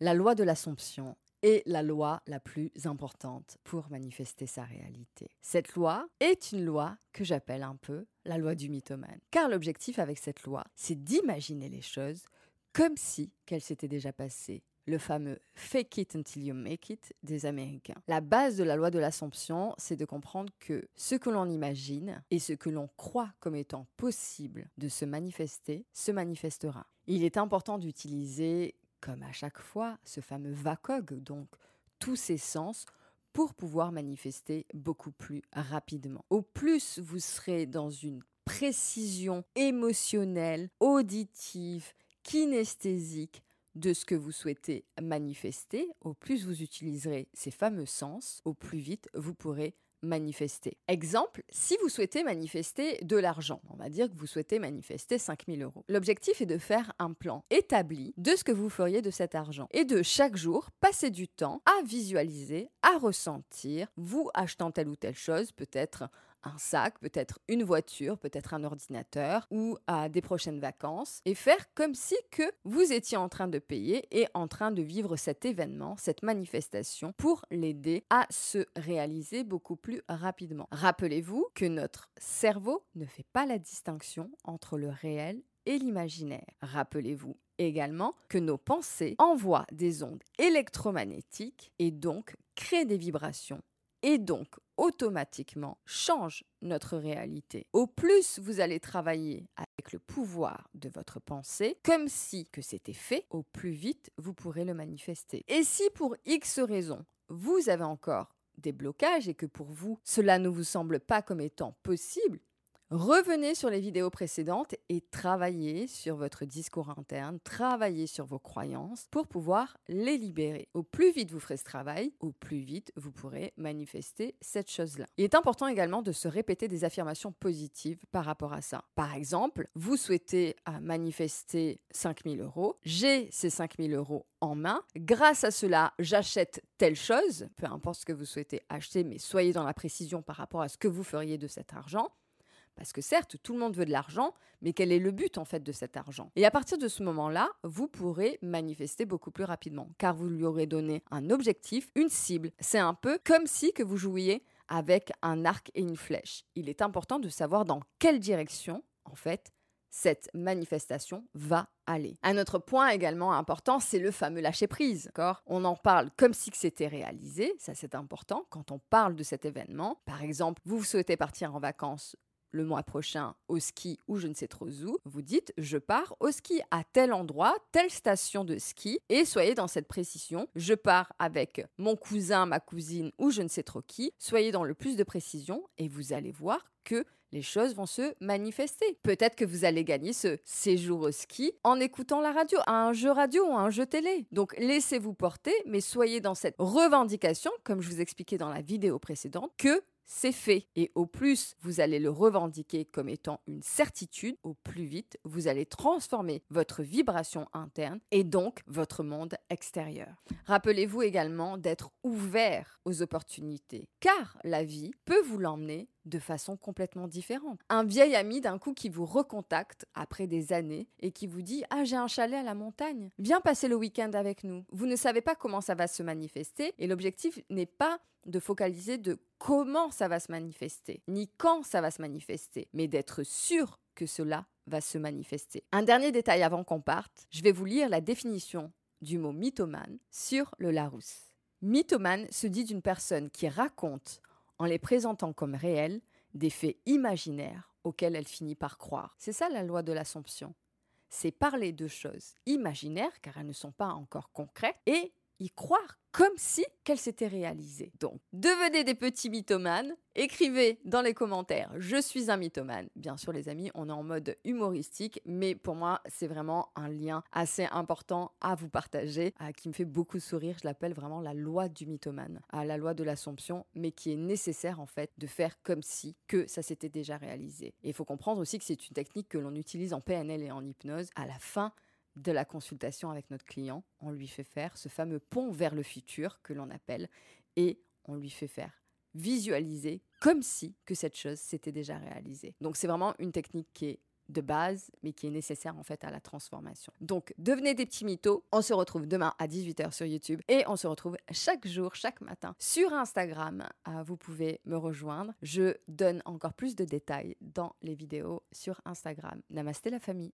La loi de l'Assomption est la loi la plus importante pour manifester sa réalité. Cette loi est une loi que j'appelle un peu la loi du mythomane. Car l'objectif avec cette loi, c'est d'imaginer les choses comme si qu'elles s'étaient déjà passées le fameux fake it until you make it des Américains. La base de la loi de l'Assomption, c'est de comprendre que ce que l'on imagine et ce que l'on croit comme étant possible de se manifester se manifestera. Il est important d'utiliser, comme à chaque fois, ce fameux VACOG, donc tous ses sens, pour pouvoir manifester beaucoup plus rapidement. Au plus vous serez dans une précision émotionnelle, auditive, kinesthésique, de ce que vous souhaitez manifester, au plus vous utiliserez ces fameux sens, au plus vite vous pourrez manifester. Exemple, si vous souhaitez manifester de l'argent, on va dire que vous souhaitez manifester 5000 euros. L'objectif est de faire un plan établi de ce que vous feriez de cet argent et de chaque jour passer du temps à visualiser, à ressentir, vous achetant telle ou telle chose, peut-être un sac, peut-être une voiture, peut-être un ordinateur ou à des prochaines vacances et faire comme si que vous étiez en train de payer et en train de vivre cet événement, cette manifestation pour l'aider à se réaliser beaucoup plus rapidement. Rappelez-vous que notre cerveau ne fait pas la distinction entre le réel et l'imaginaire. Rappelez-vous également que nos pensées envoient des ondes électromagnétiques et donc créent des vibrations et donc automatiquement change notre réalité. Au plus vous allez travailler avec le pouvoir de votre pensée, comme si que c'était fait, au plus vite vous pourrez le manifester. Et si pour X raisons, vous avez encore des blocages et que pour vous, cela ne vous semble pas comme étant possible, Revenez sur les vidéos précédentes et travaillez sur votre discours interne, travaillez sur vos croyances pour pouvoir les libérer. Au plus vite vous ferez ce travail, au plus vite vous pourrez manifester cette chose-là. Il est important également de se répéter des affirmations positives par rapport à ça. Par exemple, vous souhaitez euh, manifester 5000 euros, j'ai ces 5000 euros en main. Grâce à cela, j'achète telle chose, peu importe ce que vous souhaitez acheter, mais soyez dans la précision par rapport à ce que vous feriez de cet argent. Parce que certes, tout le monde veut de l'argent, mais quel est le but en fait de cet argent? Et à partir de ce moment-là, vous pourrez manifester beaucoup plus rapidement, car vous lui aurez donné un objectif, une cible. C'est un peu comme si que vous jouiez avec un arc et une flèche. Il est important de savoir dans quelle direction, en fait, cette manifestation va aller. Un autre point également important, c'est le fameux lâcher prise. On en parle comme si c'était réalisé, ça c'est important quand on parle de cet événement. Par exemple, vous souhaitez partir en vacances le mois prochain au ski ou je ne sais trop où, vous dites je pars au ski à tel endroit, telle station de ski et soyez dans cette précision. Je pars avec mon cousin, ma cousine ou je ne sais trop qui. Soyez dans le plus de précision et vous allez voir que les choses vont se manifester. Peut-être que vous allez gagner ce séjour au ski en écoutant la radio, un jeu radio ou un jeu télé. Donc laissez-vous porter, mais soyez dans cette revendication, comme je vous expliquais dans la vidéo précédente, que c'est fait. Et au plus vous allez le revendiquer comme étant une certitude, au plus vite vous allez transformer votre vibration interne et donc votre monde extérieur. Rappelez-vous également d'être ouvert aux opportunités, car la vie peut vous l'emmener de façon complètement différente. Un vieil ami d'un coup qui vous recontacte après des années et qui vous dit Ah, j'ai un chalet à la montagne, viens passer le week-end avec nous. Vous ne savez pas comment ça va se manifester et l'objectif n'est pas de focaliser de comment ça va se manifester, ni quand ça va se manifester, mais d'être sûr que cela va se manifester. Un dernier détail avant qu'on parte, je vais vous lire la définition du mot mythomane sur le Larousse. Mythomane se dit d'une personne qui raconte, en les présentant comme réels, des faits imaginaires auxquels elle finit par croire. C'est ça la loi de l'Assomption. C'est parler de choses imaginaires, car elles ne sont pas encore concrètes, et y croire comme si qu'elle s'était réalisée. Donc, devenez des petits mythomanes, écrivez dans les commentaires je suis un mythomane. Bien sûr les amis, on est en mode humoristique, mais pour moi c'est vraiment un lien assez important à vous partager, qui me fait beaucoup sourire. Je l'appelle vraiment la loi du mythomane, la loi de l'assomption, mais qui est nécessaire en fait de faire comme si que ça s'était déjà réalisé. Et il faut comprendre aussi que c'est une technique que l'on utilise en PNL et en hypnose. À la fin de la consultation avec notre client, on lui fait faire ce fameux pont vers le futur que l'on appelle et on lui fait faire visualiser comme si que cette chose s'était déjà réalisée. Donc c'est vraiment une technique qui est de base, mais qui est nécessaire en fait à la transformation. Donc, devenez des petits mythos. On se retrouve demain à 18h sur YouTube et on se retrouve chaque jour, chaque matin sur Instagram. Euh, vous pouvez me rejoindre. Je donne encore plus de détails dans les vidéos sur Instagram. Namasté la famille.